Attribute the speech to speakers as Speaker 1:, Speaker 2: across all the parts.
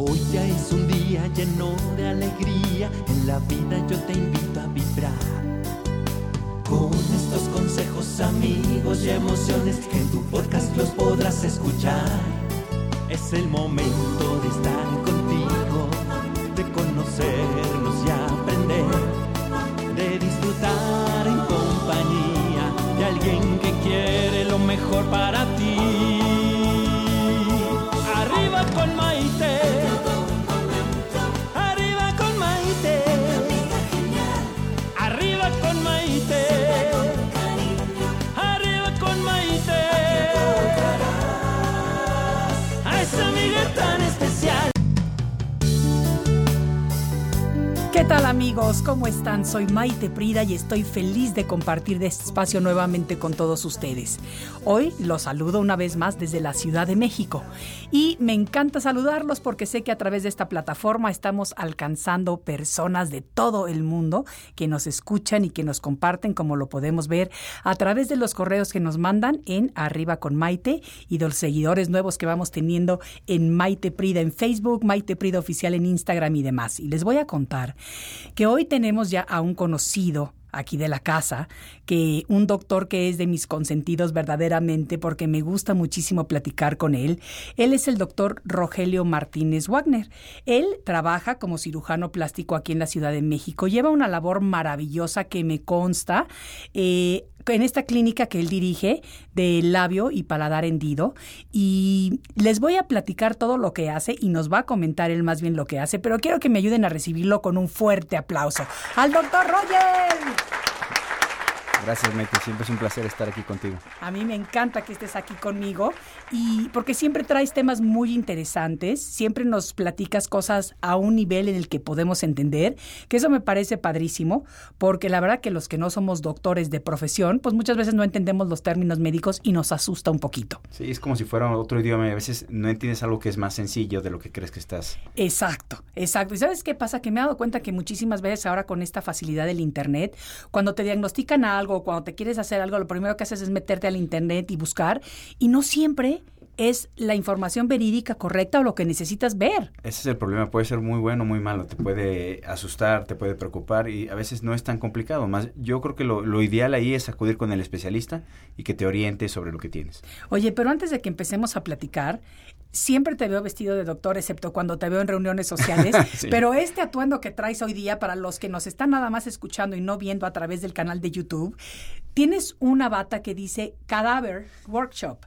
Speaker 1: Hoy ya es un día lleno de alegría, en la vida yo te invito a vibrar. Con estos consejos, amigos y emociones en tu podcast los podrás escuchar. Es el momento de estar contigo, de conocernos
Speaker 2: tal amigos? ¿Cómo están? Soy Maite Prida y estoy feliz de compartir este espacio nuevamente con todos ustedes. Hoy los saludo una vez más desde la Ciudad de México y me encanta saludarlos porque sé que a través de esta plataforma estamos alcanzando personas de todo el mundo que nos escuchan y que nos comparten como lo podemos ver a través de los correos que nos mandan en Arriba con Maite y de los seguidores nuevos que vamos teniendo en Maite Prida en Facebook, Maite Prida Oficial en Instagram y demás. Y les voy a contar que hoy tenemos ya a un conocido aquí de la casa, que un doctor que es de mis consentidos verdaderamente porque me gusta muchísimo platicar con él. Él es el doctor Rogelio Martínez Wagner. Él trabaja como cirujano plástico aquí en la Ciudad de México. Lleva una labor maravillosa que me consta. Eh, en esta clínica que él dirige de labio y paladar hendido y les voy a platicar todo lo que hace y nos va a comentar él más bien lo que hace, pero quiero que me ayuden a recibirlo con un fuerte aplauso. ¡Al doctor Roger!
Speaker 3: Gracias, Maite. Siempre es un placer estar aquí contigo.
Speaker 2: A mí me encanta que estés aquí conmigo y porque siempre traes temas muy interesantes, siempre nos platicas cosas a un nivel en el que podemos entender, que eso me parece padrísimo, porque la verdad que los que no somos doctores de profesión, pues muchas veces no entendemos los términos médicos y nos asusta un poquito.
Speaker 3: Sí, es como si fuera otro idioma y a veces no entiendes algo que es más sencillo de lo que crees que estás.
Speaker 2: Exacto, exacto. ¿Y sabes qué pasa? Que me he dado cuenta que muchísimas veces ahora con esta facilidad del Internet, cuando te diagnostican algo, cuando te quieres hacer algo, lo primero que haces es meterte al Internet y buscar, y no siempre es la información verídica correcta o lo que necesitas ver.
Speaker 3: Ese es el problema, puede ser muy bueno o muy malo, te puede asustar, te puede preocupar y a veces no es tan complicado. Más, yo creo que lo, lo ideal ahí es acudir con el especialista y que te oriente sobre lo que tienes.
Speaker 2: Oye, pero antes de que empecemos a platicar, siempre te veo vestido de doctor, excepto cuando te veo en reuniones sociales.
Speaker 3: Sí.
Speaker 2: Pero este atuendo que traes hoy día, para los que nos están nada más escuchando y no viendo a través del canal de YouTube, tienes una bata que dice Cadaver Workshop.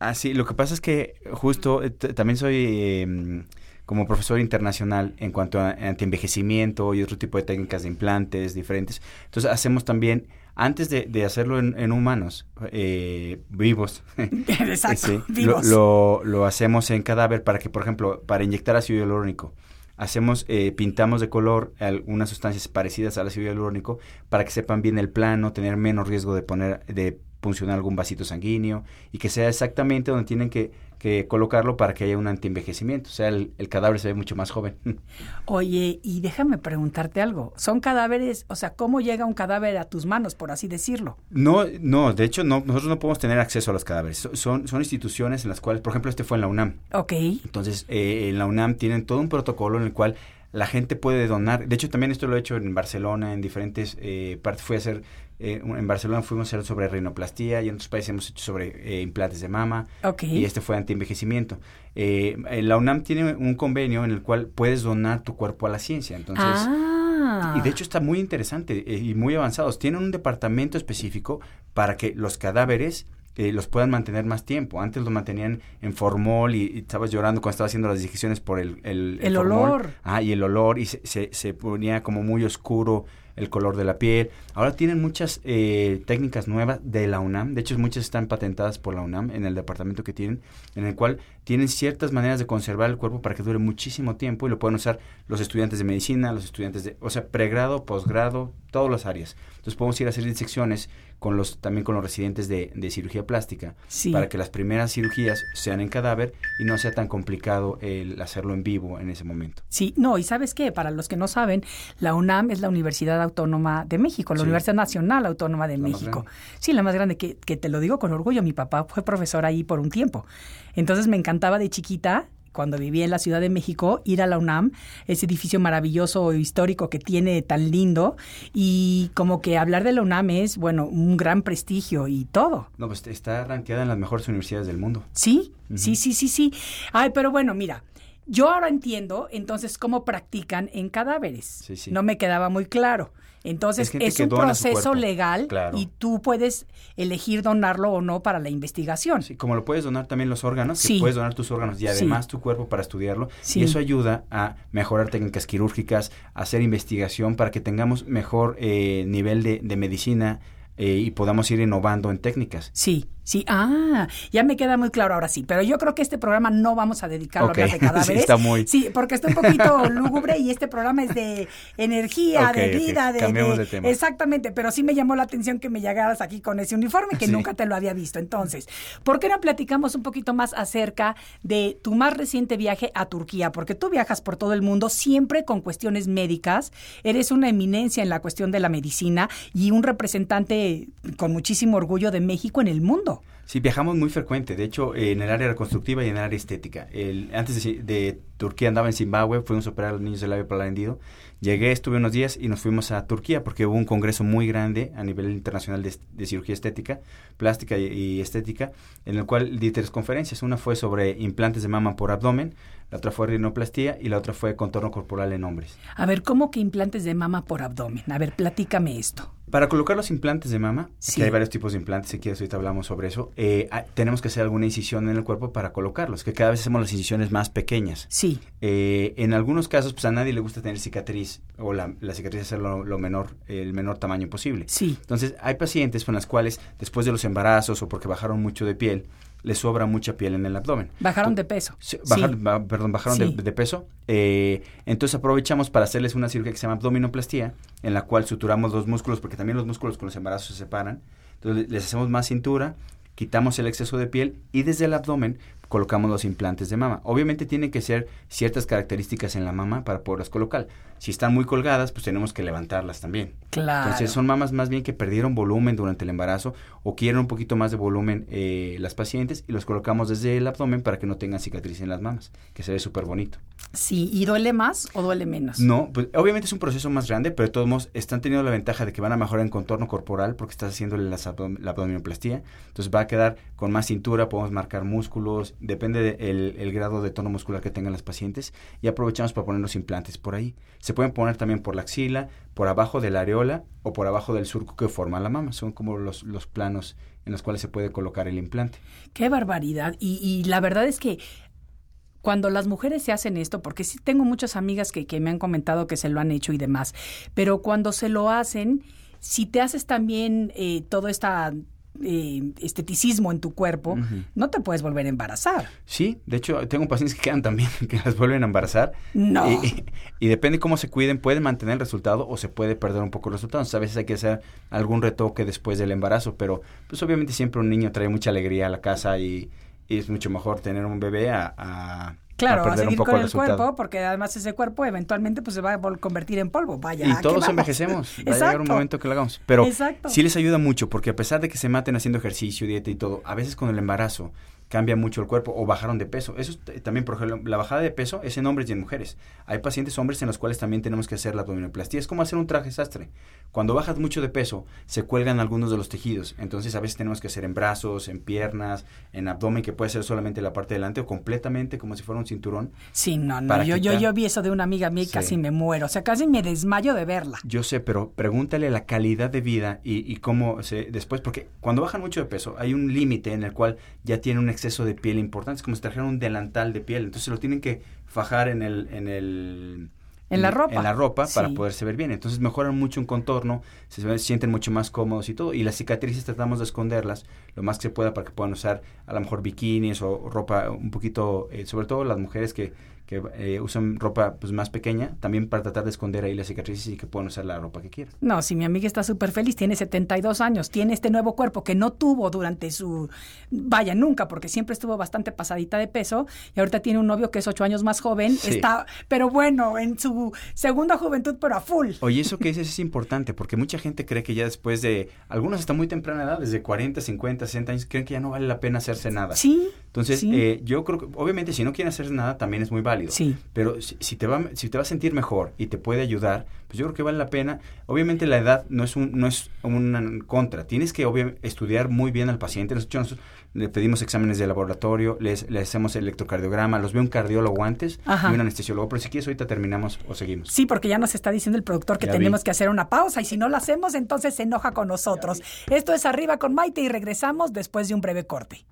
Speaker 3: Ah, sí, lo que pasa es que justo eh, también soy eh, como profesor internacional en cuanto a antienvejecimiento y otro tipo de técnicas de implantes diferentes. Entonces hacemos también, antes de, de hacerlo en, en humanos eh, vivos,
Speaker 2: Exacto,
Speaker 3: Sí,
Speaker 2: vivos.
Speaker 3: lo, lo hacemos en cadáver para que, por ejemplo, para inyectar ácido hialurónico, hacemos, eh, pintamos de color algunas sustancias parecidas al ácido hialurónico para que sepan bien el plano, tener menos riesgo de poner, de puncionar algún vasito sanguíneo y que sea exactamente donde tienen que, que colocarlo para que haya un antienvejecimiento. O sea, el, el cadáver se ve mucho más joven.
Speaker 2: Oye, y déjame preguntarte algo. ¿Son cadáveres? O sea, ¿cómo llega un cadáver a tus manos, por así decirlo?
Speaker 3: No, no, de hecho no, nosotros no podemos tener acceso a los cadáveres. So- Son, son instituciones en las cuales, por ejemplo, este fue en la UNAM.
Speaker 2: Ok.
Speaker 3: Entonces, eh, en la UNAM tienen todo un protocolo en el cual la gente puede donar. De hecho, también esto lo he hecho en Barcelona, en diferentes eh, partes. Fui a hacer, eh, en Barcelona fuimos a hacer sobre rinoplastía y en otros países hemos hecho sobre eh, implantes de mama.
Speaker 2: Ok.
Speaker 3: Y este fue anti-envejecimiento. Eh, la UNAM tiene un convenio en el cual puedes donar tu cuerpo a la ciencia. Entonces,
Speaker 2: ah.
Speaker 3: y de hecho está muy interesante eh, y muy avanzados. Tienen un departamento específico para que los cadáveres eh, los puedan mantener más tiempo. Antes los mantenían en formol y, y estabas llorando cuando estabas haciendo las digestiones por el, el,
Speaker 2: El olor.
Speaker 3: Ah, y el olor y se, se, se ponía como muy oscuro el color de la piel. Ahora tienen muchas eh, técnicas nuevas de la UNAM. De hecho, muchas están patentadas por la UNAM en el departamento que tienen, en el cual tienen ciertas maneras de conservar el cuerpo para que dure muchísimo tiempo y lo pueden usar los estudiantes de medicina, los estudiantes de, o sea, pregrado, posgrado, todas las áreas. Entonces podemos ir a hacer disecciones con los, también con los residentes de, de cirugía plástica
Speaker 2: Sí.
Speaker 3: para que las primeras cirugías sean en cadáver y no sea tan complicado el hacerlo en vivo en ese momento.
Speaker 2: Sí, no, y sabes qué, para los que no saben, la UNAM es la Universidad Autónoma de México, la
Speaker 3: Sí.
Speaker 2: Universidad Nacional Autónoma de
Speaker 3: La
Speaker 2: México. Sí, la más grande, que, que te lo digo con orgullo, mi papá fue profesor ahí por un tiempo. Entonces me encantaba de chiquita, cuando vivía en la Ciudad de México, ir a la UNAM, ese edificio maravilloso histórico que tiene tan lindo, y como que hablar de la UNAM es, bueno, un gran prestigio y todo.
Speaker 3: No, pues está rankeada en las mejores universidades del mundo.
Speaker 2: Sí, sí, sí, sí, sí. Ay, pero bueno, mira, yo ahora entiendo entonces cómo practican en cadáveres.
Speaker 3: Sí, sí.
Speaker 2: No me quedaba muy claro. Entonces
Speaker 3: Es
Speaker 2: un proceso legal
Speaker 3: Claro.
Speaker 2: y tú puedes elegir donarlo o no para la investigación.
Speaker 3: Sí, como lo puedes donar también los órganos, que
Speaker 2: Sí.
Speaker 3: puedes donar tus órganos y
Speaker 2: Sí.
Speaker 3: además tu cuerpo para estudiarlo.
Speaker 2: Sí.
Speaker 3: Y eso ayuda a mejorar técnicas quirúrgicas, a hacer investigación para que tengamos mejor eh, nivel de, de medicina eh, y podamos ir innovando en técnicas.
Speaker 2: Sí, sí. Ah, ya me queda muy claro ahora sí. Pero yo creo que este programa no vamos a dedicarlo
Speaker 3: Ok,
Speaker 2: a hablar de cadáveres.
Speaker 3: sí, está muy-
Speaker 2: Sí, porque está un poquito lúgubre y este programa es de energía, de vida, de,
Speaker 3: cambiemos
Speaker 2: de-
Speaker 3: de tema.
Speaker 2: Exactamente, pero sí me llamó la atención que me llegaras aquí con ese uniforme que
Speaker 3: Sí.
Speaker 2: nunca te lo había visto. Entonces, ¿por qué no platicamos un poquito más acerca de tu más reciente viaje a Turquía? Porque tú viajas por todo el mundo siempre con cuestiones médicas, eres una eminencia en la cuestión de la medicina y un representante con muchísimo orgullo de México en el mundo.
Speaker 3: Sí, viajamos muy frecuente, de hecho, en el área reconstructiva y en el área estética. El, antes de, Turquía andaba en Zimbabue, fuimos a operar a los niños del labio palandido. Llegué, estuve unos días y nos fuimos a Turquía porque hubo un congreso muy grande a nivel internacional de, de cirugía estética, plástica y, y estética, en el cual di tres conferencias. Una fue sobre implantes de mama por abdomen, la otra fue rinoplastía y la otra fue contorno corporal en hombres.
Speaker 2: A ver, ¿cómo que implantes de mama por abdomen? A ver, platícame esto.
Speaker 3: Para colocar los implantes de mama,
Speaker 2: Sí.
Speaker 3: que hay varios tipos de implantes, si quieres ahorita hablamos sobre eso, eh, tenemos que hacer alguna incisión en el cuerpo para colocarlos, que cada vez hacemos las incisiones más pequeñas.
Speaker 2: Sí,
Speaker 3: Eh, en algunos casos, pues a nadie le gusta tener cicatriz o la, la cicatriz hacerlo lo menor, el menor tamaño posible.
Speaker 2: sí.
Speaker 3: Entonces, hay pacientes con las cuales, después de los embarazos o porque bajaron mucho de piel, les sobra mucha piel en el abdomen.
Speaker 2: Bajaron de peso.
Speaker 3: Sí,
Speaker 2: Sí.
Speaker 3: bajaron, ba- perdón, bajaron de, peso. eh, entonces aprovechamos para hacerles una cirugía que se llama abdominoplastía, en la cual suturamos los músculos, porque también los músculos con los embarazos se separan. Entonces les hacemos más cintura, quitamos el exceso de piel y desde el abdomen colocamos los implantes de mama. Obviamente tienen que ser ciertas características en la mama para poderlas colocar. Si están muy colgadas, pues tenemos que levantarlas también.
Speaker 2: Claro.
Speaker 3: Entonces son mamas más bien que perdieron volumen durante el embarazo o quieren un poquito más de volumen eh, las pacientes y los colocamos desde el abdomen para que no tengan cicatriz en las mamas, que se ve súper bonito.
Speaker 2: Sí, ¿y duele más o duele menos?
Speaker 3: No, pues obviamente es un proceso más grande, pero de todos modos están teniendo la ventaja de que van a mejorar en contorno corporal porque estás haciéndole las abdom- la abdominoplastía. Entonces va a quedar con más cintura, podemos marcar músculos, depende del el grado de tono muscular que tengan las pacientes y aprovechamos para poner los implantes por ahí. Se pueden poner también por la axila, por abajo de la areola o por abajo del surco que forma la mama. Son como los, los planos en los cuales se puede colocar el implante.
Speaker 2: Qué barbaridad. Y, la verdad es que cuando las mujeres se hacen esto, porque sí tengo muchas amigas que, me han comentado que se lo han hecho y demás, pero cuando se lo hacen, si te haces también eh, todo esta eh, esteticismo en tu cuerpo, no te puedes volver a embarazar.
Speaker 3: Sí, de hecho tengo pacientes que quedan también, que las vuelven a embarazar.
Speaker 2: No.
Speaker 3: Y, y depende cómo se cuiden, pueden mantener el resultado o se puede perder un poco el resultado. Entonces, a veces hay que hacer algún retoque después del embarazo, pero pues obviamente siempre un niño trae mucha alegría a la casa y, y es mucho mejor tener un bebé a, a,
Speaker 2: Claro, a,
Speaker 3: un
Speaker 2: seguir con
Speaker 3: el
Speaker 2: cuerpo, porque además ese cuerpo eventualmente pues se va a convertir en polvo. Vaya.
Speaker 3: Y
Speaker 2: ¿a
Speaker 3: todos envejecemos. Va a llegar un
Speaker 2: Exacto.
Speaker 3: momento que lo hagamos. Pero
Speaker 2: Exacto.
Speaker 3: sí les ayuda mucho, porque a pesar de que se maten haciendo ejercicio, dieta y todo, a veces con el embarazo cambia mucho el cuerpo o bajaron de peso. Eso es también, por ejemplo, la bajada de peso es en hombres y en mujeres. Hay pacientes hombres en los cuales también tenemos que hacer la abdominoplastia. Es como hacer un traje sastre. Cuando bajas mucho de peso, se cuelgan algunos de los tejidos. Entonces, a veces tenemos que hacer en brazos, en piernas, en abdomen, que puede ser solamente la parte delante o completamente como si fuera un cinturón.
Speaker 2: Sí, no, no. Yo, yo, yo, vi eso de una amiga mía y casi me muero. O sea, casi me desmayo de verla.
Speaker 3: Yo sé, pero pregúntale la calidad de vida y, y cómo se después, porque cuando bajan mucho de peso, hay un límite en el cual ya tiene un exceso de piel importante. Es como si trajeran un delantal de piel. Entonces lo tienen que fajar en el, en el
Speaker 2: en la ropa.
Speaker 3: En la ropa para poderse ver bien. Entonces mejoran mucho un contorno, se, sienten mucho más cómodos y todo. Y las cicatrices tratamos de esconderlas lo más que se pueda para que puedan usar a lo mejor bikinis o ropa un poquito, eh, sobre todo las mujeres que que eh, usan ropa pues más pequeña, también para tratar de esconder ahí las cicatrices y que puedan usar la ropa que quieran.
Speaker 2: No, si mi amiga está súper feliz, tiene 72 años, tiene este nuevo cuerpo que no tuvo durante su, vaya, nunca, porque siempre estuvo bastante pasadita de peso y ahorita tiene un novio que es 8 años más joven, está, pero bueno, en su segunda juventud, pero a full.
Speaker 3: Oye, eso que dices es importante, porque mucha gente cree que ya después de, algunos hasta muy temprana edad, desde 40, 50, 60 años, creen que ya no vale la pena hacerse nada.
Speaker 2: Sí.
Speaker 3: Entonces, eh, yo creo que, obviamente, si no quieren hacerse nada, también es muy válido
Speaker 2: Sí.
Speaker 3: Pero si, te va, si te va a sentir mejor y te puede ayudar, pues yo creo que vale la pena. Obviamente la edad no es un, no es una contra. Tienes que estudiar muy bien al paciente. Nosotros, le pedimos exámenes de laboratorio, les, le hacemos electrocardiograma, los ve un cardiólogo antes y un anestesiólogo. Pero si quieres, ahorita terminamos o seguimos.
Speaker 2: Sí, porque ya nos está diciendo el productor que tenemos que hacer una pausa y si no la hacemos, entonces se enoja con nosotros. Esto es Arriba con Maite y regresamos después de un breve corte.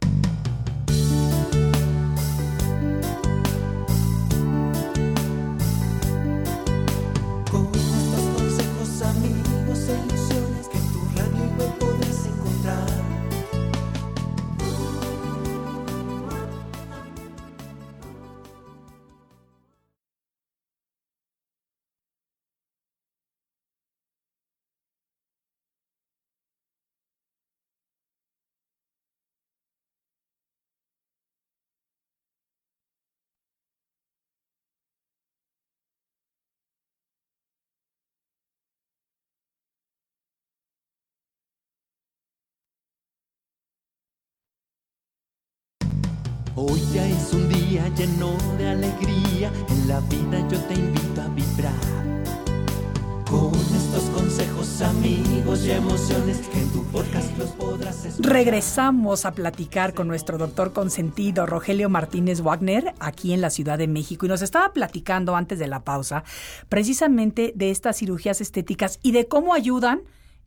Speaker 1: Hoy ya es un día lleno de alegría, en la vida yo te invito a vibrar. Con estos consejos, amigos y emociones que en tu podcast los podrás escuchar.
Speaker 2: Regresamos a platicar con nuestro doctor consentido, Rogelio Martínez Wagner, aquí en la Ciudad de México. Y nos estaba platicando antes de la pausa precisamente de estas cirugías estéticas y de cómo ayudan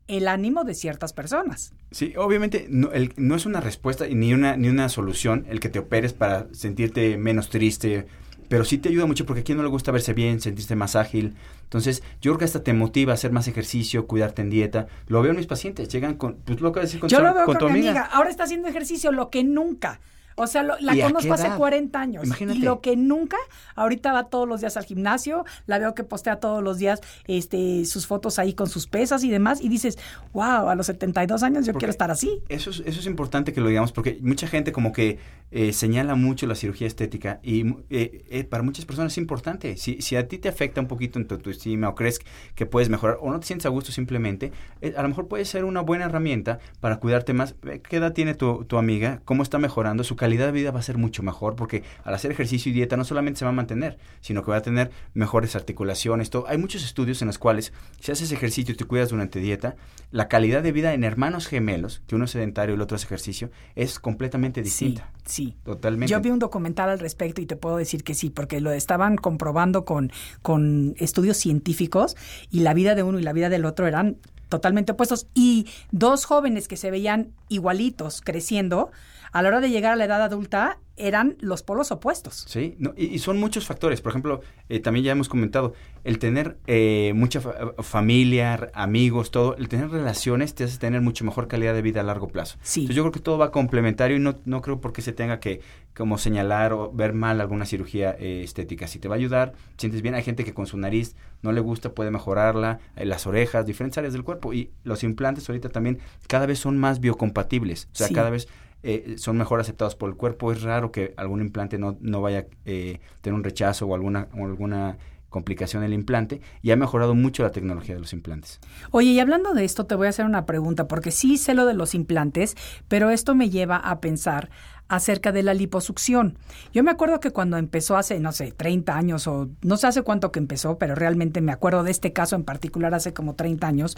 Speaker 2: el ánimo de ciertas personas.
Speaker 3: Sí, obviamente no, no es una respuesta ni una, ni una solución el que te operes para sentirte menos triste, pero sí te ayuda mucho porque a quien no le gusta verse bien, sentirse más ágil. Entonces, yo creo que hasta te motiva a hacer más ejercicio, cuidarte en dieta. Lo veo en mis pacientes, llegan con, pues lo que decir con,
Speaker 2: yo lo veo con, tu amiga. Ahora está haciendo ejercicio, lo que nunca. O sea, la conozco hace 40 años. Y lo que nunca, ahorita va todos los días al gimnasio, la veo que postea todos los días este, sus fotos ahí con sus pesas y demás, y dices, wow, a los 72 años yo quiero estar así.
Speaker 3: Eso es, eso es importante que lo digamos, porque mucha gente como que eh, señala mucho la cirugía estética y eh, eh, para muchas personas es importante. Si, si a ti te afecta un poquito en tu autoestima o crees que puedes mejorar o no te sientes a gusto simplemente, a lo mejor puede ser una buena herramienta para cuidarte más. ¿Qué edad tiene tu, tu amiga? ¿Cómo está mejorando su calidad de vida va a ser mucho mejor porque al hacer ejercicio y dieta no solamente se va a mantener, sino que va a tener mejores articulaciones, todo. Hay muchos estudios en los cuales si haces ejercicio y te cuidas durante dieta, la calidad de vida en hermanos gemelos, que uno es sedentario y el otro hace ejercicio, es completamente distinta.
Speaker 2: Sí, sí.
Speaker 3: Totalmente.
Speaker 2: Yo vi un documental al respecto y te puedo decir que sí, porque lo estaban comprobando con, con estudios científicos y la vida de uno y la vida del otro eran totalmente opuestos. Y dos jóvenes que se veían igualitos creciendo, a la hora de llegar a la edad adulta eran los polos opuestos.
Speaker 3: Sí, y, son muchos factores. Por ejemplo, eh, también ya hemos comentado, el tener eh, mucha familia, amigos, todo, el tener relaciones te hace tener mucho mejor calidad de vida a largo plazo.
Speaker 2: Sí.
Speaker 3: Entonces yo creo que todo va complementario y no, no creo por qué se tenga que como señalar o ver mal alguna cirugía eh, estética. Si te va a ayudar, sientes bien. Hay gente que con su nariz no le gusta, puede mejorarla, las orejas, diferentes áreas del cuerpo. Y los implantes ahorita también cada vez son más biocompatibles. O sea, cada vez eh, son mejor aceptados por el cuerpo. Es raro que algún implante no, no vaya a eh, tener un rechazo o alguna, o alguna complicación el implante y ha mejorado mucho la tecnología de los implantes.
Speaker 2: Oye, y hablando de esto, te voy a hacer una pregunta, porque sí sé lo de los implantes, pero esto me lleva a pensar acerca de la liposucción. Yo me acuerdo que cuando empezó hace, no sé, 30 años o no sé hace cuánto que empezó, pero realmente me acuerdo de este caso en particular hace como 30 años,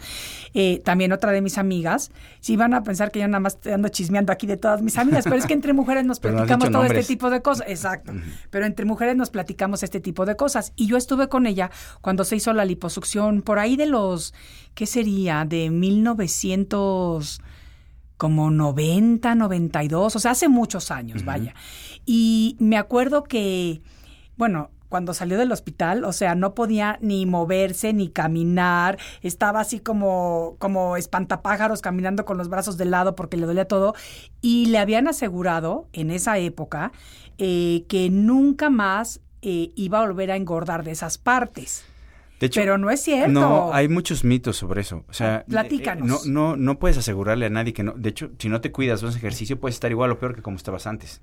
Speaker 2: eh, también otra de mis amigas, si van a pensar que yo nada más ando chismeando aquí de todas mis amigas, pero es que entre mujeres nos platicamos todo este tipo de cosas, exacto, pero entre mujeres nos platicamos este tipo de cosas y yo estuve con ella cuando se hizo la liposucción por ahí de los, ¿qué sería? De 1900 como 90, 92, o sea, hace muchos años, vaya. Y me acuerdo que, bueno, cuando salió del hospital, o sea, no podía ni moverse ni caminar, estaba así como, como espantapájaros caminando con los brazos de lado porque le dolía todo, y le habían asegurado en esa época eh, que nunca más eh, iba a volver a engordar de esas partes. Pero no es cierto.
Speaker 3: No, hay muchos mitos sobre eso. O sea,
Speaker 2: platícanos.
Speaker 3: no, no, no puedes asegurarle a nadie que no. De hecho, si no te cuidas, haces ejercicio, puedes estar igual o peor que como estabas antes.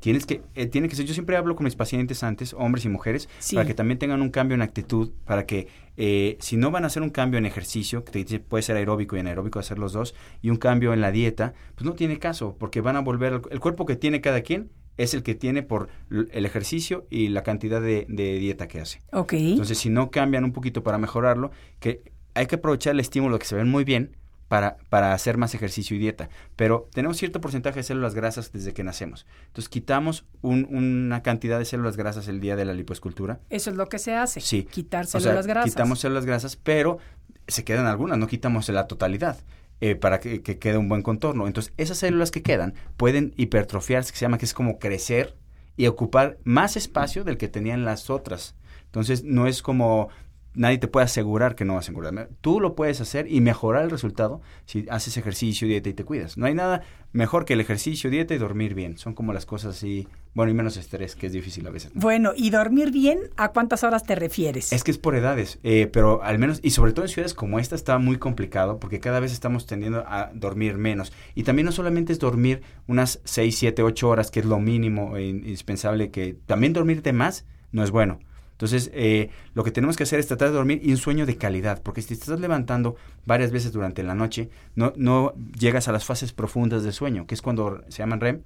Speaker 3: Tienes que, eh, tiene que ser, yo siempre hablo con mis pacientes antes, hombres y mujeres, para que también tengan un cambio en actitud, para que eh, si no van a hacer un cambio en ejercicio, que puede ser aeróbico y anaeróbico hacer los dos, y un cambio en la dieta, pues no tiene caso, porque van a volver, el cuerpo que tiene cada quien es el que tiene por el ejercicio y la cantidad de, dieta que hace.
Speaker 2: Ok.
Speaker 3: Entonces, si no cambian un poquito para mejorarlo, que hay que aprovechar el estímulo que se ven muy bien para, para hacer más ejercicio y dieta. Pero tenemos cierto porcentaje de células grasas desde que nacemos. Entonces, quitamos una cantidad de células grasas el día de la lipoescultura.
Speaker 2: Eso es lo que se hace.
Speaker 3: Sí.
Speaker 2: Quitar células grasas.
Speaker 3: Quitamos células grasas, pero se quedan algunas, no quitamos la totalidad. Eh, para que, quede un buen contorno. Entonces, esas células que quedan pueden hipertrofiarse, que se llama que es como crecer y ocupar más espacio del que tenían las otras. Entonces, no es como nadie te puede asegurar que no vas a engordar. Tú lo puedes hacer y mejorar el resultado si haces ejercicio, dieta y te cuidas. No hay nada mejor que el ejercicio, dieta y dormir bien. Son como las cosas así, bueno, y menos estrés, que es difícil a veces.
Speaker 2: Bueno, ¿y dormir bien a cuántas horas te refieres?
Speaker 3: Es que es por edades, eh, pero al menos, y sobre todo en ciudades como esta está muy complicado porque cada vez estamos tendiendo a dormir menos. Y también no solamente es dormir unas 6, 7, 8 horas, que es lo mínimo e indispensable, que también dormirte más no es bueno. Entonces, eh, lo que tenemos que hacer es tratar de dormir y un sueño de calidad, porque si te estás levantando varias veces durante la noche, no, no llegas a las fases profundas del sueño, que es cuando se llaman REM,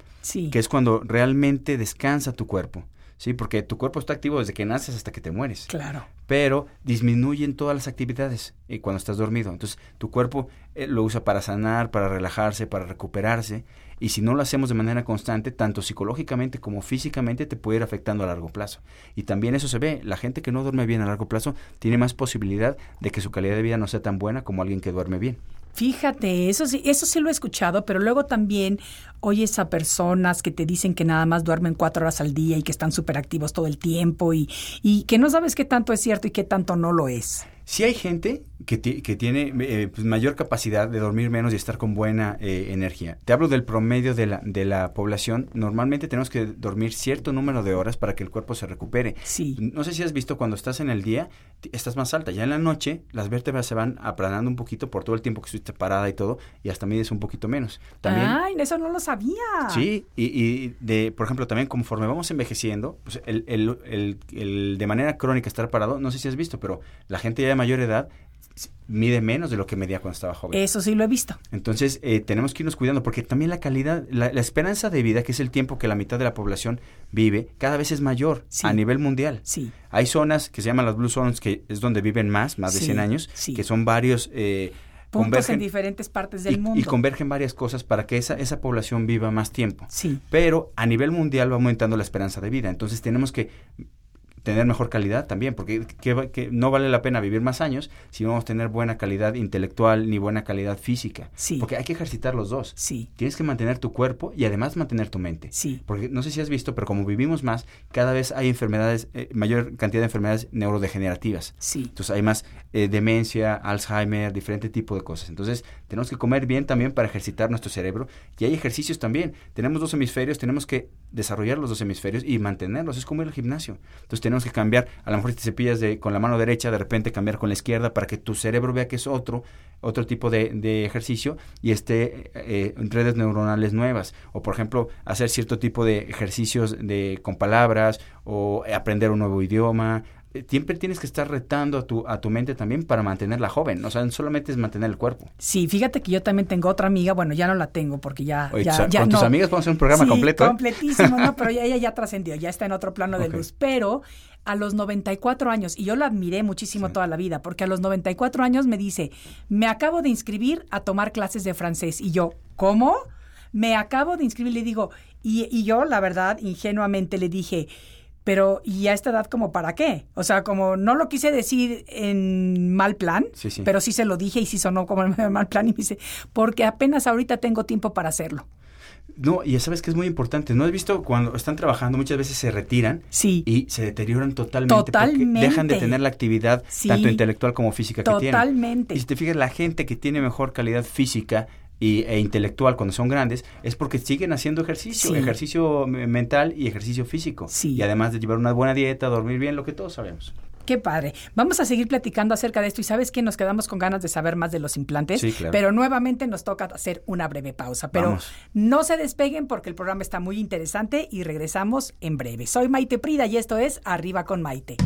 Speaker 3: que es cuando realmente descansa tu cuerpo. Sí, porque tu cuerpo está activo desde que naces hasta que te mueres.
Speaker 2: Claro.
Speaker 3: Pero disminuyen todas las actividades eh, cuando estás dormido. Entonces, tu cuerpo eh, lo usa para sanar, para relajarse, para recuperarse. Y si no lo hacemos de manera constante, tanto psicológicamente como físicamente, te puede ir afectando a largo plazo. Y también eso se ve. La gente que no duerme bien a largo plazo tiene más posibilidad de que su calidad de vida no sea tan buena como alguien que duerme bien.
Speaker 2: Fíjate, eso sí, eso sí lo he escuchado, pero luego también oyes a personas que te dicen que nada más duermen cuatro horas al día y que están súper activos todo el tiempo y, y que no sabes qué tanto es cierto y qué tanto no lo es.
Speaker 3: Si hay gente que, que tiene eh, pues, mayor capacidad de dormir menos y estar con buena eh, energía. Te hablo del promedio de la, de la población. Normalmente tenemos que dormir cierto número de horas para que el cuerpo se recupere.
Speaker 2: Sí.
Speaker 3: No sé si has visto cuando estás en el día, estás más alta. Ya en la noche las vértebras se van aplanando un poquito por todo el tiempo que estuviste parada y todo, y hasta mides un poquito menos. También,
Speaker 2: Ay, eso no lo sabía.
Speaker 3: Sí, y, y de, por ejemplo, también conforme vamos envejeciendo, pues el, el, el, el de manera crónica estar parado, no sé si has visto, pero la gente ya mayor edad mide menos de lo que medía cuando estaba joven.
Speaker 2: Eso sí lo he visto.
Speaker 3: Entonces, eh, tenemos que irnos cuidando porque también la calidad, la, esperanza de vida, que es el tiempo que la mitad de la población vive, cada vez es mayor a nivel mundial.
Speaker 2: Sí.
Speaker 3: Hay zonas que se llaman las Blue Zones, que es donde viven más, más de 100 años, que son varios... Eh,
Speaker 2: Puntos en diferentes partes del mundo.
Speaker 3: Y convergen varias cosas para que esa, esa población viva más tiempo.
Speaker 2: Sí.
Speaker 3: Pero a nivel mundial va aumentando la esperanza de vida. Entonces tenemos que tener mejor calidad también, porque que, no vale la pena vivir más años si no vamos a tener buena calidad intelectual ni buena calidad física.
Speaker 2: Sí.
Speaker 3: Porque hay que ejercitar los dos.
Speaker 2: Sí.
Speaker 3: Tienes que mantener tu cuerpo y además mantener tu mente.
Speaker 2: Sí.
Speaker 3: Porque no sé si has visto, pero como vivimos más, cada vez hay enfermedades, eh, mayor cantidad de enfermedades neurodegenerativas.
Speaker 2: Sí.
Speaker 3: Entonces hay más eh, demencia, Alzheimer, diferente tipo de cosas. Entonces tenemos que comer bien también para ejercitar nuestro cerebro y hay ejercicios también. Tenemos dos hemisferios, tenemos que desarrollar los dos hemisferios y mantenerlos. Es como ir al gimnasio. Entonces tenemos que cambiar, a lo mejor te cepillas de, con la mano derecha, de repente cambiar con la izquierda para que tu cerebro vea que es otro, otro tipo de, ejercicio y esté eh, en redes neuronales nuevas. O por ejemplo, hacer cierto tipo de ejercicios de, con palabras o aprender un nuevo idioma, siempre tienes que estar retando a tu, a tu mente también para mantenerla joven. O sea, no solamente es mantener el cuerpo.
Speaker 2: Sí, fíjate que yo también tengo otra amiga, bueno, ya no la tengo porque ya...
Speaker 3: Oye,
Speaker 2: ya,
Speaker 3: tus-
Speaker 2: ya
Speaker 3: con tus
Speaker 2: no.
Speaker 3: amigas podemos hacer un programa
Speaker 2: Sí,
Speaker 3: completo. ¿eh?
Speaker 2: completísimo, no, pero ya, ella ya trascendió, ya está en otro plano de luz. Pero a los 94 años, y yo la admiré muchísimo toda la vida, porque a los 94 años me dice, me acabo de inscribir a tomar clases de francés. Y yo, ¿cómo? Me acabo de inscribir, le digo, y, y yo, la verdad, ingenuamente le dije, pero ¿y a esta edad como para qué? O sea, como no lo quise decir en mal plan,
Speaker 3: Sí, sí.
Speaker 2: pero sí se lo dije y sí sonó como en mal plan y me dice, porque apenas ahorita tengo tiempo para hacerlo.
Speaker 3: No, y sabes que es muy importante. ¿No has visto cuando están trabajando muchas veces se retiran
Speaker 2: Sí.
Speaker 3: y se deterioran totalmente,
Speaker 2: Totalmente.
Speaker 3: porque dejan de tener la actividad
Speaker 2: Sí.
Speaker 3: tanto intelectual como física que tienen.
Speaker 2: Totalmente.
Speaker 3: Y si te fijas, la gente que tiene mejor calidad física y, e intelectual cuando son grandes es porque siguen haciendo ejercicio,
Speaker 2: Sí.
Speaker 3: ejercicio me- mental y ejercicio físico.
Speaker 2: Sí.
Speaker 3: Y además de llevar una buena dieta, dormir bien, lo que todos sabemos.
Speaker 2: Qué padre. Vamos a seguir platicando acerca de esto y sabes que nos quedamos con ganas de saber más de los implantes,
Speaker 3: Sí, claro.
Speaker 2: pero nuevamente nos toca hacer una breve pausa. Pero
Speaker 3: Vamos.
Speaker 2: no se despeguen porque el programa está muy interesante y regresamos en breve. Soy Maite Prida y esto es Arriba con Maite.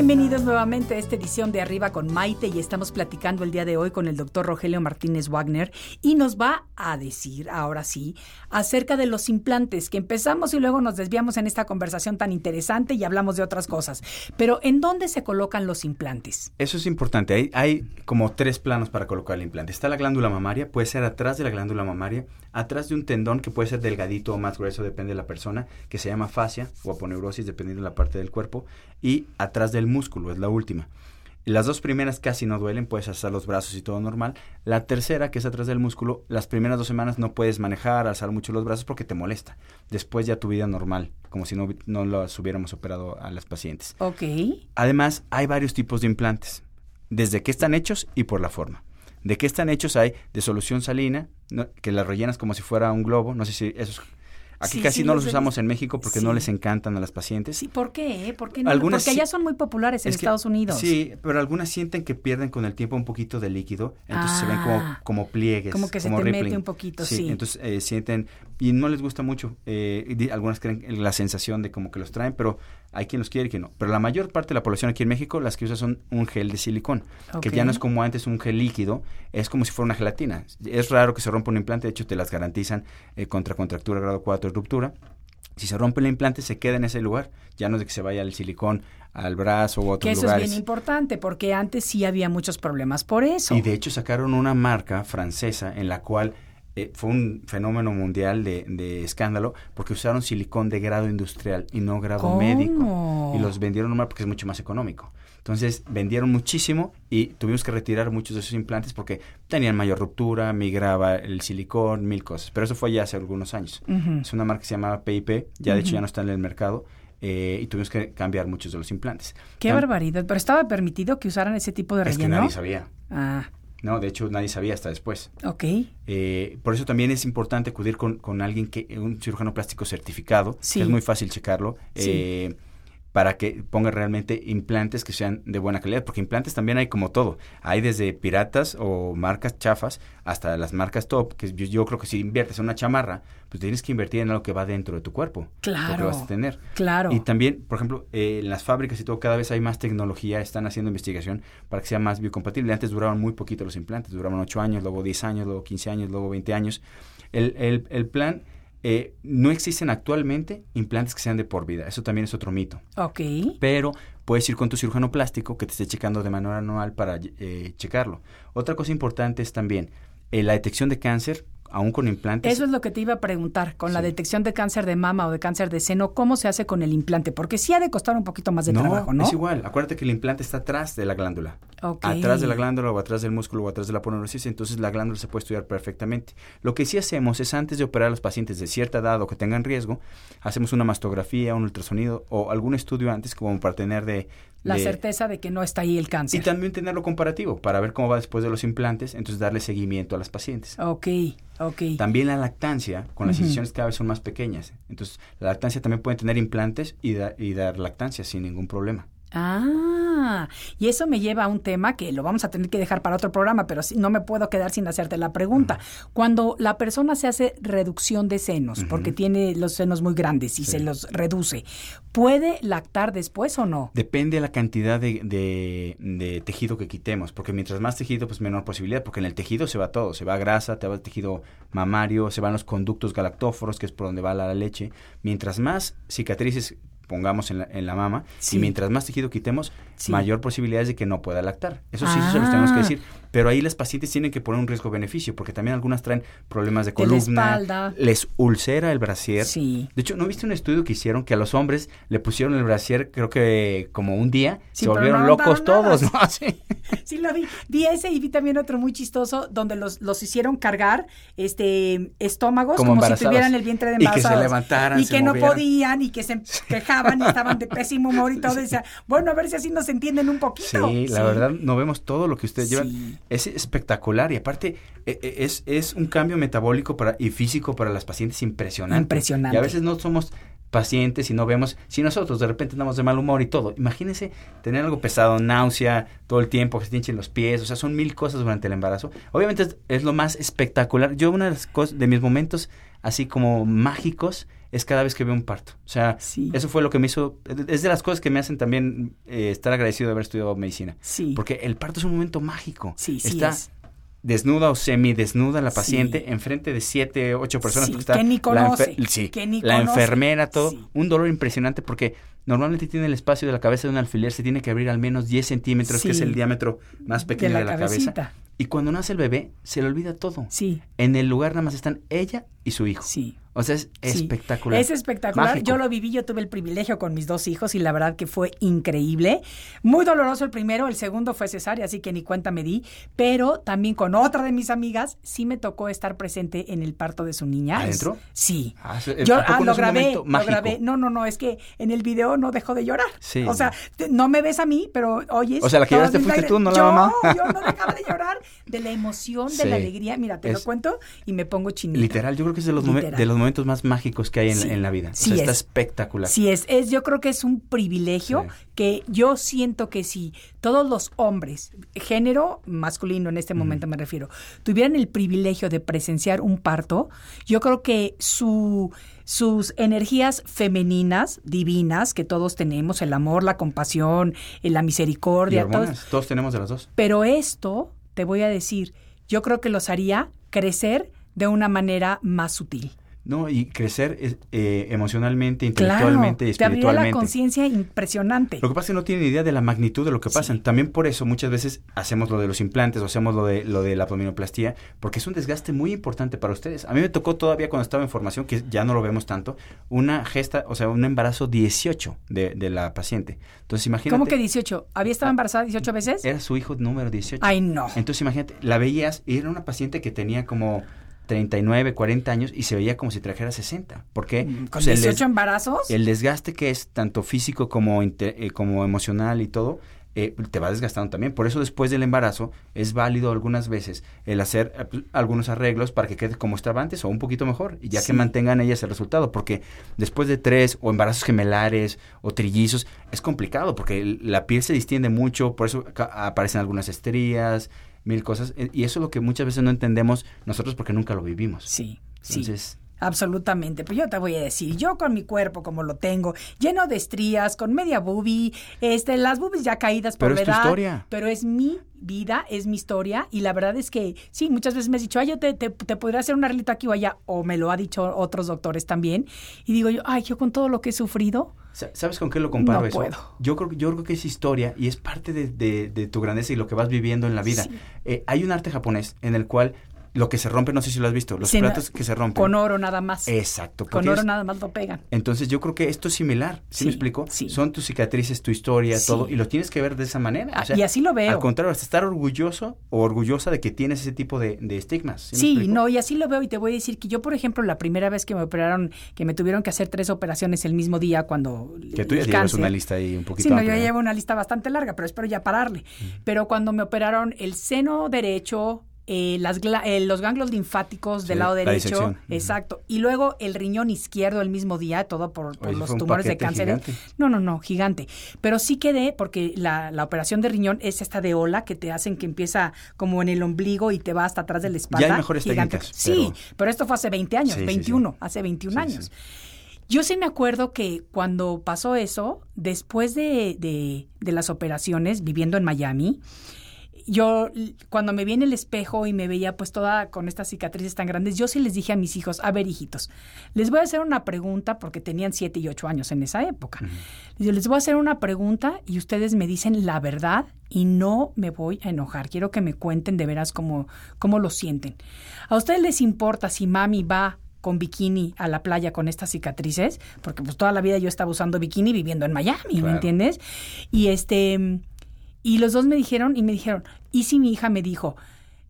Speaker 2: Bienvenidos nuevamente a esta edición de Arriba con Maite y estamos platicando el día de hoy con el doctor Rogelio Martínez Wagner y nos va a decir, ahora sí, acerca de los implantes, que empezamos y luego nos desviamos en esta conversación tan interesante y hablamos de otras cosas. Pero ¿en dónde se colocan los implantes?
Speaker 3: Eso es importante. Hay, hay como tres planos para colocar el implante. Está la glándula mamaria, puede ser atrás de la glándula mamaria, atrás de un tendón que puede ser delgadito o más grueso, depende de la persona, que se llama fascia o aponeurosis, dependiendo de la parte del cuerpo, y atrás del músculo, es la última. Las dos primeras casi no duelen, puedes alzar los brazos y todo normal. La tercera, que es atrás del músculo, las primeras dos semanas no puedes manejar, alzar mucho los brazos porque te molesta. Después ya tu vida normal, como si no, no las hubiéramos operado a las pacientes.
Speaker 2: Ok.
Speaker 3: Además, hay varios tipos de implantes, desde qué están hechos y por la forma. ¿De qué están hechos? Hay de solución salina, ¿no? que las rellenas como si fuera un globo. No sé si esos... Aquí
Speaker 2: Sí,
Speaker 3: casi
Speaker 2: sí,
Speaker 3: no
Speaker 2: los
Speaker 3: usamos en México porque
Speaker 2: Sí.
Speaker 3: no les encantan a las pacientes.
Speaker 2: Sí, ¿por qué? eh? ¿Por qué no?
Speaker 3: Algunas
Speaker 2: Porque allá son muy populares en
Speaker 3: Es que-
Speaker 2: Estados Unidos.
Speaker 3: Sí, pero algunas sienten que pierden con el tiempo un poquito de líquido, entonces se ven como,
Speaker 2: Ah.
Speaker 3: como pliegues.
Speaker 2: Como que se te mete
Speaker 3: rippling.
Speaker 2: un poquito, sí.
Speaker 3: Entonces eh, sienten, y no les gusta mucho, eh, algunas creen la sensación de como que los traen, pero hay quien los quiere y quien no. Pero la mayor parte de la población aquí en México, las que usa son un gel de silicón, que ya no es como antes un gel líquido, es como si fuera una gelatina. Es raro que se rompa un implante, de hecho te las garantizan eh, contra contractura grado 4 y ruptura. Si se rompe el implante, se queda en ese lugar. Ya no es de que se vaya el silicón al brazo u otros
Speaker 2: Que eso
Speaker 3: lugares.
Speaker 2: es bien importante, porque antes sí había muchos problemas por eso.
Speaker 3: Y de hecho sacaron una marca francesa en la cual eh, fue un fenómeno mundial de, de escándalo porque usaron silicón de grado industrial y no grado
Speaker 2: ¿Cómo?
Speaker 3: médico. Y los vendieron normal porque es mucho más económico. Entonces vendieron muchísimo y tuvimos que retirar muchos de esos implantes porque tenían mayor ruptura, migraba el silicón, mil cosas. Pero eso fue ya hace algunos años. Es una marca que se llamaba PIP, ya de hecho ya no está en el mercado eh, y tuvimos que cambiar muchos de los implantes.
Speaker 2: Qué barbaridad. Pero estaba permitido que usaran ese tipo de
Speaker 3: Es que
Speaker 2: relleno.
Speaker 3: nadie sabía.
Speaker 2: Ah,
Speaker 3: No, de hecho nadie sabía hasta después.
Speaker 2: ok.
Speaker 3: Eh, por eso también es importante acudir con, con alguien que, un cirujano plástico certificado,
Speaker 2: Sí.
Speaker 3: que es muy fácil checarlo,
Speaker 2: Sí.
Speaker 3: eh, para que ponga realmente implantes que sean de buena calidad, porque implantes también hay como todo. Hay desde piratas o marcas chafas hasta las marcas top, que yo, yo creo que si inviertes en una chamarra, pues tienes que invertir en algo que va dentro de tu cuerpo. Lo que
Speaker 2: Claro.
Speaker 3: vas a tener.
Speaker 2: Claro.
Speaker 3: Y también, por ejemplo, eh, en las fábricas y todo, cada vez hay más tecnología, están haciendo investigación para que sea más biocompatible. Antes duraban muy poquito los implantes, duraban 8 años, luego 10 años, luego 15 años, luego 20 años. El, el, el plan eh, no existen actualmente implantes que sean de por vida. Eso también es otro mito.
Speaker 2: Ok.
Speaker 3: Pero puedes ir con tu cirujano plástico que te esté checando de manera anual para eh, checarlo. Otra cosa importante es también eh, la detección de cáncer aún con implantes.
Speaker 2: Eso es lo que te iba a preguntar, con la detección de cáncer de mama o de cáncer de seno, ¿cómo se hace con el implante? Porque sí ha de costar un poquito más de trabajo, ¿no?
Speaker 3: es igual. Acuérdate que el implante está atrás de la glándula. Atrás de la glándula o atrás del músculo o atrás de la aponeurosis, entonces la glándula se puede estudiar perfectamente. Lo que sí hacemos es antes de operar a los pacientes de cierta edad o que tengan riesgo, hacemos una mastografía, un ultrasonido o algún estudio antes como para tener de,
Speaker 2: la certeza de que no está ahí el cáncer.
Speaker 3: Y también tenerlo comparativo para ver cómo va después de los implantes, entonces darle seguimiento a las pacientes.
Speaker 2: Ok, ok.
Speaker 3: También la lactancia, con las incisiones cada vez son más pequeñas. Entonces, la lactancia también puede tener implantes y, y dar lactancia sin ningún problema.
Speaker 2: Ah, y eso me lleva a un tema que lo vamos a tener que dejar para otro programa, pero no me puedo quedar sin hacerte la pregunta. Cuando la persona se hace reducción de senos, porque tiene los senos muy grandes y se los reduce, ¿puede lactar después o no?
Speaker 3: Depende de la cantidad de, de, tejido que quitemos, porque mientras más tejido, pues menor posibilidad, porque en el tejido se va todo, se va grasa, te va el tejido mamario, se van los conductos galactóforos, que es por donde va la leche. Mientras más cicatrices pongamos en la, en la mama y mientras más tejido quitemos, mayor posibilidad de que no pueda lactar. Eso sí, se los tenemos que ah. decir. Pero ahí las pacientes tienen que poner un riesgo-beneficio, porque también algunas traen problemas de columna, les ulcera el brasier.
Speaker 2: Sí.
Speaker 3: De hecho, ¿no viste un estudio que hicieron que a los hombres le pusieron el brasier, creo que como un día, se volvieron locos todos, ¿no?
Speaker 2: Sí. sí, lo vi. Vi ese y vi también otro muy chistoso, donde los, los hicieron cargar este estómagos como, si tuvieran el vientre de embarazados.
Speaker 3: Y que se levantaran,
Speaker 2: Y que no podían, y que se quejaban y estaban de pésimo humor y todo. Y decía, bueno, a ver si así nos entienden un poquito.
Speaker 3: Sí, la verdad, no vemos todo lo que ustedes llevan. Es espectacular y aparte e, e, es, es un cambio metabólico para, y físico para las pacientes impresionante.
Speaker 2: Impresionante.
Speaker 3: Y a veces no somos pacientes y no vemos, si nosotros de repente andamos de mal humor y todo, imagínense tener algo pesado, náusea, todo el tiempo, que se hinchen los pies, o sea, son mil cosas durante el embarazo. Obviamente es, lo más espectacular. Yo una de las cosas, de mis momentos así como mágicos, es cada vez que veo un parto. O sea, eso fue lo que me hizo, es de las cosas que me hacen también eh, estar agradecido de haber estudiado medicina.
Speaker 2: Sí.
Speaker 3: Porque el parto es un momento mágico.
Speaker 2: Sí, sí
Speaker 3: Está desnuda o semidesnuda la paciente enfrente de siete, ocho personas.
Speaker 2: porque está que ni conoce.
Speaker 3: La, sí, la enfermera, todo. Un dolor impresionante porque normalmente tiene el espacio de la cabeza de un alfiler, se tiene que abrir al menos 10 centímetros, que es el diámetro más pequeño de la, cabeza. Y cuando nace el bebé, se le olvida todo.
Speaker 2: Sí.
Speaker 3: En el lugar nada más están ella y su hijo.
Speaker 2: Sí.
Speaker 3: O sea, es espectacular.
Speaker 2: Es espectacular. Yo lo viví, yo tuve el privilegio con mis dos hijos y la verdad que fue increíble. Muy doloroso el primero, el segundo fue cesárea, así que ni cuenta me di. Pero también con otra de mis amigas sí me tocó estar presente en el parto de su niña.
Speaker 3: ¿Adentro?
Speaker 2: Sí. Ah, yo ah, lo grabé, lo grabé. No, no, no, es que en el video no dejó de llorar. Sí. O sea, no me ves a mí, pero oyes.
Speaker 3: O sea, la que lloraste fuiste tú, no la mamá.
Speaker 2: Yo no dejaba de llorar de la emoción, de la alegría. Mira, te lo cuento y me pongo chinita.
Speaker 3: Literal, yo creo que es de los, de los momentos más mágicos que hay en, la vida. Sí está espectacular.
Speaker 2: Sí es, es, yo creo que es un privilegio que yo siento que si todos los hombres, género masculino en este momento me refiero, tuvieran el privilegio de presenciar un parto, yo creo que su sus energías femeninas, divinas, que todos tenemos, el amor, la compasión, la misericordia.
Speaker 3: todos, todos tenemos de las dos.
Speaker 2: Pero esto, te voy a decir, yo creo que los haría crecer de una manera más sutil.
Speaker 3: No, y crecer eh, emocionalmente, intelectualmente y espiritualmente.
Speaker 2: Te la conciencia impresionante.
Speaker 3: Lo que pasa es que no tienen idea de la magnitud de lo que pasa. También por eso muchas veces hacemos lo de los implantes o hacemos lo de lo de la abdominoplastía, porque es un desgaste muy importante para ustedes. A mí me tocó todavía cuando estaba en formación, que ya no lo vemos tanto, una gesta, o sea, un embarazo 18 de, de la paciente. Entonces imagínate.
Speaker 2: ¿Cómo que 18? ¿Había estado embarazada 18 veces?
Speaker 3: Era su hijo número 18.
Speaker 2: Ay, no.
Speaker 3: Entonces imagínate, la veías y era una paciente que tenía como 39, 40 años y se veía como si trajera 60. ¿Por qué?
Speaker 2: Mm, ¿Con 18 embarazos?
Speaker 3: El desgaste que es tanto físico como, eh, como emocional y todo, eh, te va desgastando también. Por eso después del embarazo es válido algunas veces el hacer eh, pues, algunos arreglos para que quede como estaba antes o un poquito mejor, y ya que mantengan ellas el resultado, porque después de tres o embarazos gemelares o trillizos es complicado porque la piel se distiende mucho, por eso aparecen algunas estrías, mil cosas. Eh, y eso es lo que muchas veces no entendemos nosotros porque nunca lo vivimos.
Speaker 2: Sí, Entonces, absolutamente. Pues yo te voy a decir, yo con mi cuerpo como lo tengo, lleno de estrías, con media boobie, este, las boobies ya caídas por
Speaker 3: Pero
Speaker 2: la
Speaker 3: es tu historia.
Speaker 2: pero es mi vida, es mi historia y la verdad es que sí, muchas veces me has dicho, ay, yo te, te, te podría hacer un arreglito aquí o allá, o me lo ha dicho otros doctores también, y digo yo, ay, yo con todo lo que he sufrido,
Speaker 3: Sa- ¿Sabes con qué lo comparo
Speaker 2: No
Speaker 3: eso?
Speaker 2: puedo.
Speaker 3: Yo creo, que- yo creo que es historia y es parte de, de- de tu grandeza y lo que vas viviendo en la vida.
Speaker 2: Sí.
Speaker 3: Eh, hay un arte japonés en el cual lo que se rompe, no sé si lo has visto, los platos que se rompen.
Speaker 2: con oro nada más.
Speaker 3: Exacto.
Speaker 2: Con oro
Speaker 3: es-
Speaker 2: nada más lo pegan.
Speaker 3: Entonces yo creo que esto es similar, ¿sí,
Speaker 2: Sí,
Speaker 3: me explico?
Speaker 2: sí.
Speaker 3: Son tus cicatrices, tu historia,
Speaker 2: Sí.
Speaker 3: todo, y lo tienes que ver de esa manera.
Speaker 2: Ah, y así lo veo.
Speaker 3: Al contrario, hasta estar orgulloso o orgullosa de que tienes ese tipo de, de estigmas. ¿sí
Speaker 2: no, y así lo veo y te voy a decir que yo, por ejemplo, la primera vez que me operaron, que me tuvieron que hacer tres operaciones el mismo día cuando...
Speaker 3: Que tú ya
Speaker 2: el
Speaker 3: llevas
Speaker 2: cáncer.
Speaker 3: una lista ahí un poquito
Speaker 2: Sí, no, yo llevo una lista bastante larga, pero espero ya pararle. Pero cuando me operaron el seno derecho, eh, las eh, los ganglios linfáticos del
Speaker 3: Sí,
Speaker 2: lado
Speaker 3: la
Speaker 2: derecho, exacto, y luego el riñón izquierdo el mismo día, todo por, por
Speaker 3: Oye,
Speaker 2: los tumores de cáncer.
Speaker 3: gigante.
Speaker 2: No, no, no, gigante. Pero sí quedé, porque la, la operación de riñón es esta de ola que te hacen que empieza como en el ombligo y te va hasta atrás de la espalda.
Speaker 3: hay mejores
Speaker 2: gigante.
Speaker 3: técnicas,
Speaker 2: Sí,
Speaker 3: pero-
Speaker 2: pero... esto fue hace 20 años,
Speaker 3: Sí, sí, sí.
Speaker 2: 21, hace 21
Speaker 3: Sí,
Speaker 2: años. Yo sí me acuerdo que cuando pasó eso, después de, de- de las operaciones, viviendo en Miami, yo cuando me vi en el espejo y me veía pues toda con estas cicatrices tan grandes, yo sí les dije a mis hijos, a ver hijitos, les voy a hacer una pregunta porque tenían siete y ocho años en esa época. Yo les voy a hacer una pregunta y ustedes me dicen la verdad y no me voy a enojar. Quiero que me cuenten de veras cómo, cómo lo sienten. ¿A ustedes les importa si mami va con bikini a la playa con estas cicatrices? Porque pues toda la vida yo estaba usando bikini viviendo en Miami, ¿me entiendes? Y este y los dos me dijeron y me dijeron, ¿y si mi hija me dijo,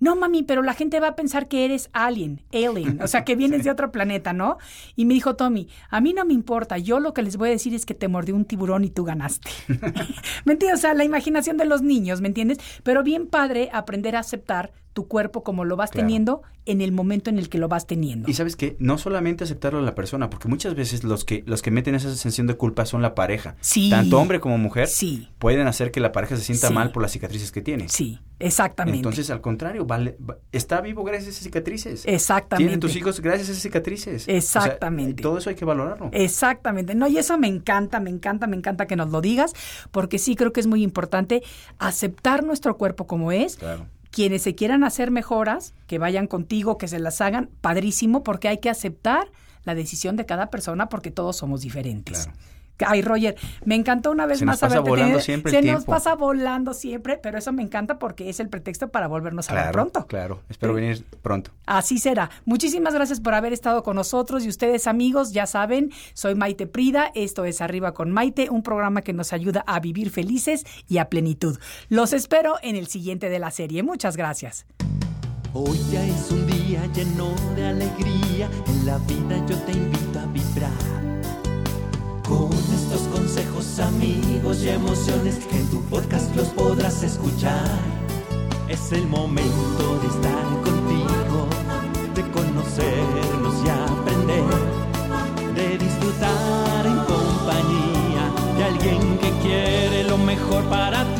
Speaker 2: no mami, pero la gente va a pensar que eres alien, alien, o sea, que vienes de otro planeta, ¿no? Y me dijo Tommy, a mí no me importa, yo lo que les voy a decir es que te mordió un tiburón y tú ganaste. ¿Me entiendes? O sea, la imaginación de los niños, ¿me entiendes? Pero bien padre aprender a aceptar tu cuerpo como lo vas
Speaker 3: Claro.
Speaker 2: teniendo en el momento en el que lo vas teniendo.
Speaker 3: Y sabes que no solamente aceptarlo a la persona, porque muchas veces los que los que meten esa sensación de culpa son la pareja.
Speaker 2: Sí.
Speaker 3: Tanto hombre como mujer
Speaker 2: Sí.
Speaker 3: pueden hacer que la pareja se sienta
Speaker 2: Sí.
Speaker 3: mal por las cicatrices que tiene.
Speaker 2: Sí, exactamente.
Speaker 3: Entonces, al contrario, vale, va- está vivo gracias a esas cicatrices.
Speaker 2: Exactamente.
Speaker 3: Tienen tus hijos gracias a esas cicatrices. O sea,
Speaker 2: Exactamente.
Speaker 3: todo eso hay que valorarlo.
Speaker 2: Exactamente. No, y eso me encanta, me encanta, me encanta que nos lo digas, porque sí creo que es muy importante aceptar nuestro cuerpo como es.
Speaker 3: Claro.
Speaker 2: Quienes se quieran hacer mejoras, que vayan contigo, que se las hagan, padrísimo, porque hay que aceptar la decisión de cada persona porque todos somos diferentes.
Speaker 3: Claro.
Speaker 2: Ay, Roger, me encantó una vez
Speaker 3: Se nos
Speaker 2: más
Speaker 3: pasa volando
Speaker 2: tenido.
Speaker 3: siempre el
Speaker 2: Se nos
Speaker 3: tiempo.
Speaker 2: pasa volando siempre, pero eso me encanta porque es el pretexto para volvernos a ver pronto.
Speaker 3: claro. Espero
Speaker 2: Sí.
Speaker 3: venir pronto.
Speaker 2: Así será. Muchísimas gracias por haber estado con nosotros y ustedes amigos, ya saben, soy Maite Prida, esto es Arriba con Maite, un programa que nos ayuda a vivir felices y a plenitud. Los espero en el siguiente de la serie. Muchas gracias.
Speaker 1: Hoy ya es un día lleno de alegría, en la vida yo te invito a vibrar. Con estos consejos, amigos y emociones que en tu podcast los podrás escuchar. Es el momento de estar contigo, de conocernos y aprender, de disfrutar en compañía de alguien que quiere lo mejor para ti.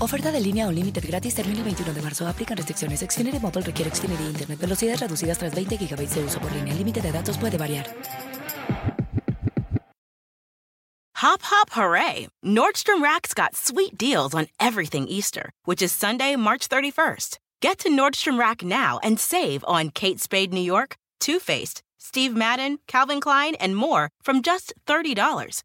Speaker 4: Oferta de línea o límite gratis termina el 21 de marzo. Aplican restricciones. Xfinity Mobile requiere Xfinity Internet. Velocidades reducidas tras 20 GB de uso por línea. El límite de datos puede variar.
Speaker 5: Hop, hop, hooray! Nordstrom Rack's got sweet deals on everything Easter, which is Sunday, March 31st. Get to Nordstrom Rack now and save on Kate Spade New York, Too Faced, Steve Madden, Calvin Klein, and more from just $30.